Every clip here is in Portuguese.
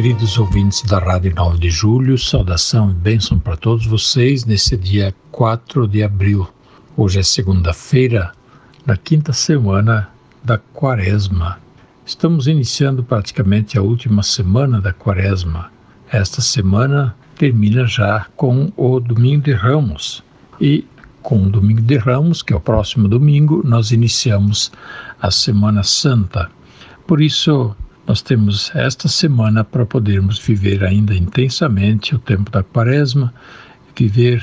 Queridos ouvintes da Rádio 9 de Julho, saudação e bênção para todos vocês nesse dia 4 de abril. Hoje é segunda-feira, na quinta semana da Quaresma. Estamos iniciando praticamente a última semana da Quaresma. Esta semana termina já com o Domingo de Ramos. E com o Domingo de Ramos, que é o próximo domingo, nós iniciamos a Semana Santa. Por isso, nós temos esta semana para podermos viver ainda intensamente o tempo da quaresma, viver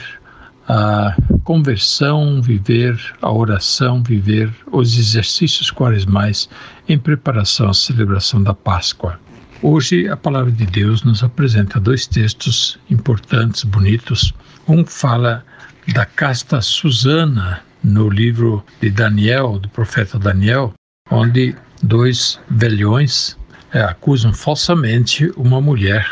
a conversão, viver a oração, viver os exercícios quaresmais em preparação à celebração da Páscoa. Hoje a palavra de Deus nos apresenta dois textos importantes, bonitos. Um fala da casta Susana no livro de Daniel, do profeta Daniel, onde dois velhões é, acusam falsamente uma mulher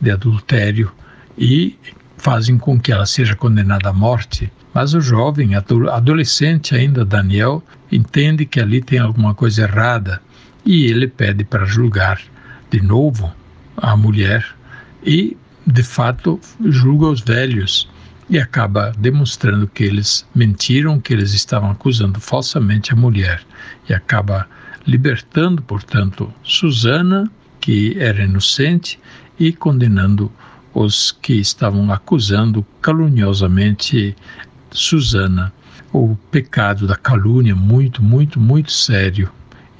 de adultério e fazem com que ela seja condenada à morte. Mas o jovem, adolescente ainda, Daniel, entende que ali tem alguma coisa errada e ele pede para julgar de novo a mulher e, de fato, julga os velhos e acaba demonstrando que eles mentiram, que eles estavam acusando falsamente a mulher e acaba libertando, portanto, Susana, que era inocente, e condenando os que estavam acusando caluniosamente Susana. O pecado da calúnia muito, muito, muito sério.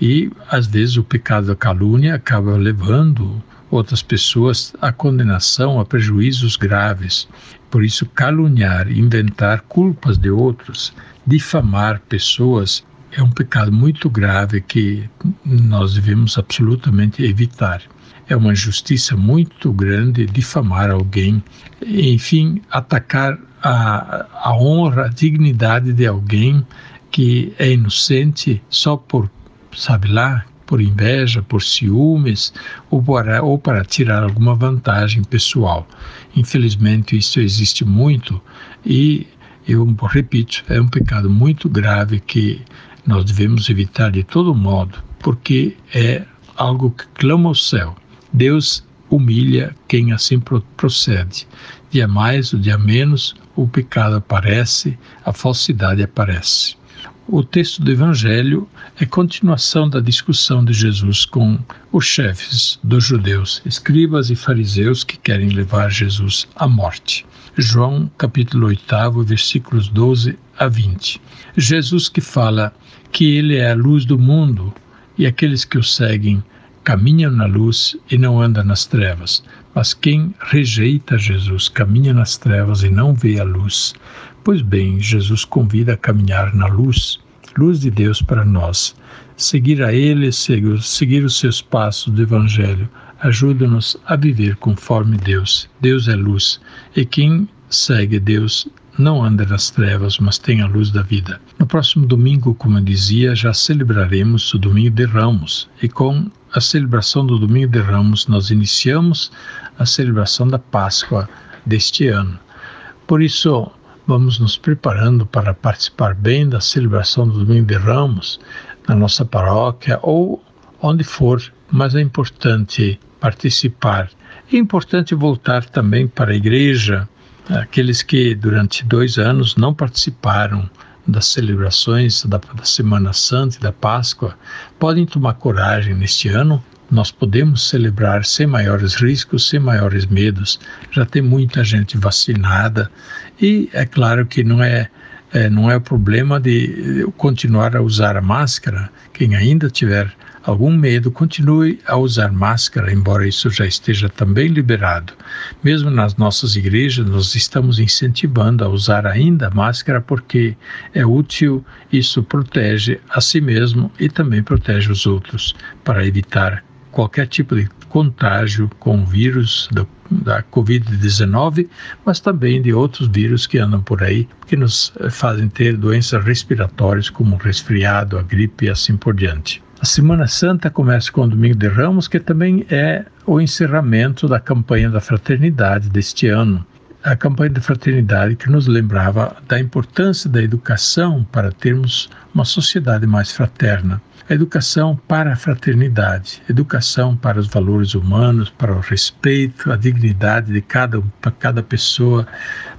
E às vezes o pecado da calúnia acaba levando outras pessoas à condenação, a prejuízos graves. Por isso, caluniar, inventar culpas de outros, difamar pessoas é um pecado muito grave que nós devemos absolutamente evitar. É uma injustiça muito grande difamar alguém, enfim, atacar a, a honra, a dignidade de alguém que é inocente só por, sabe lá, por inveja, por ciúmes ou para, ou para tirar alguma vantagem pessoal. Infelizmente, isso existe muito e eu repito, é um pecado muito grave que nós devemos evitar de todo modo, porque é algo que clama ao céu. Deus humilha quem assim procede. Dia mais ou dia menos, o pecado aparece, a falsidade aparece. O texto do Evangelho é continuação da discussão de Jesus com os chefes dos judeus, escribas e fariseus que querem levar Jesus à morte. João capítulo 8, versículos 12 a 20. Jesus que fala que ele é a luz do mundo e aqueles que o seguem caminham na luz e não andam nas trevas. Mas quem rejeita Jesus caminha nas trevas e não vê a luz. Pois bem, Jesus convida a caminhar na luz, luz de Deus para nós. Seguir a Ele, seguir, os seus passos do Evangelho, ajuda-nos a viver conforme Deus. Deus é luz, e quem segue Deus não anda nas trevas, mas tem a luz da vida. No próximo domingo, como eu dizia, já celebraremos o Domingo de Ramos, e com a celebração do Domingo de Ramos, nós iniciamos a celebração da Páscoa deste ano. Por isso, vamos nos preparando para participar bem da celebração do Domingo de Ramos na nossa paróquia ou onde for, mas é importante participar. É importante voltar também para a igreja, aqueles que durante dois anos não participaram das celebrações da, da, Semana Santa e da Páscoa podem tomar coragem neste ano. Nós podemos celebrar sem maiores riscos, sem maiores medos. Já tem muita gente vacinada e é claro que não é, é não é o problema de continuar a usar a máscara. Quem ainda tiver algum medo, continue a usar máscara, embora isso já esteja também liberado. Mesmo nas nossas igrejas, nós estamos incentivando a usar ainda máscara porque é útil, isso protege a si mesmo e também protege os outros, para evitar qualquer tipo de contágio com o vírus do, da Covid-19, mas também de outros vírus que andam por aí, que nos fazem ter doenças respiratórias como o resfriado, a gripe e assim por diante. A Semana Santa começa com o Domingo de Ramos, que também é o encerramento da campanha da fraternidade deste ano. A campanha da fraternidade que nos lembrava da importância da educação para termos uma sociedade mais fraterna. A educação para a fraternidade, educação para os valores humanos, para o respeito, a dignidade de cada, cada pessoa,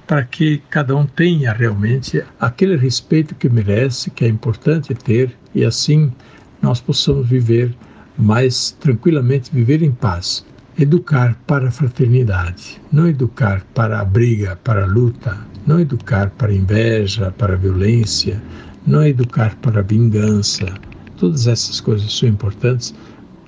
para que cada um tenha realmente aquele respeito que merece, que é importante ter, e assim nós possamos viver mais tranquilamente, viver em paz. Educar para a fraternidade, não educar para a briga, para a luta, não educar para a inveja, para a violência, não educar para a vingança. Todas essas coisas são importantes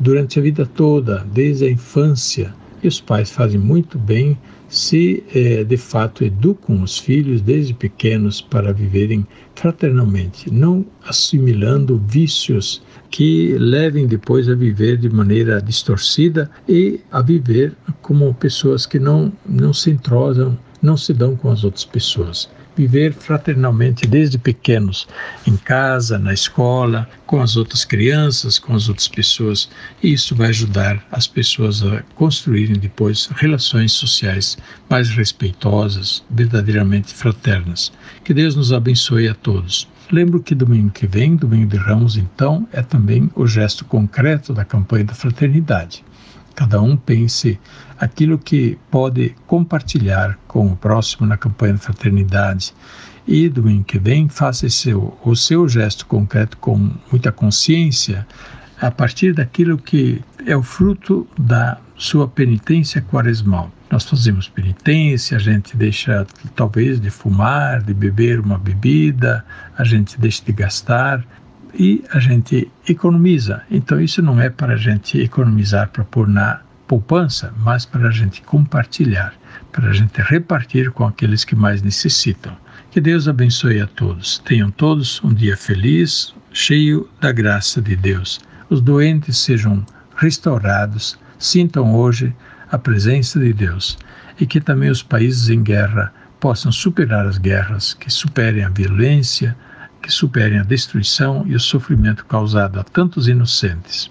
durante a vida toda, desde a infância. E os pais fazem muito bem se eh, de fato educam os filhos desde pequenos para viverem fraternalmente, não assimilando vícios que levem depois a viver de maneira distorcida e a viver como pessoas que não, não se entrosam, não se dão com as outras pessoas viver fraternalmente desde pequenos, em casa, na escola, com as outras crianças, com as outras pessoas. E isso vai ajudar as pessoas a construírem depois relações sociais mais respeitosas, verdadeiramente fraternas. Que Deus nos abençoe a todos. Lembro que domingo que vem, domingo de Ramos, então, é também o gesto concreto da campanha da fraternidade. Cada um pense aquilo que pode compartilhar com o próximo na campanha de fraternidade. E domingo que vem, faça seu, o seu gesto concreto com muita consciência, a partir daquilo que é o fruto da sua penitência quaresmal. Nós fazemos penitência, a gente deixa talvez de fumar, de beber uma bebida, a gente deixa de gastar, e a gente economiza. Então, isso não é para a gente economizar para pôr na poupança, mas para a gente compartilhar, para a gente repartir com aqueles que mais necessitam. Que Deus abençoe a todos. Tenham todos um dia feliz, cheio da graça de Deus. Os doentes sejam restaurados, sintam hoje a presença de Deus e que também os países em guerra possam superar as guerras, que superem a violência, que superem a destruição e o sofrimento causado a tantos inocentes.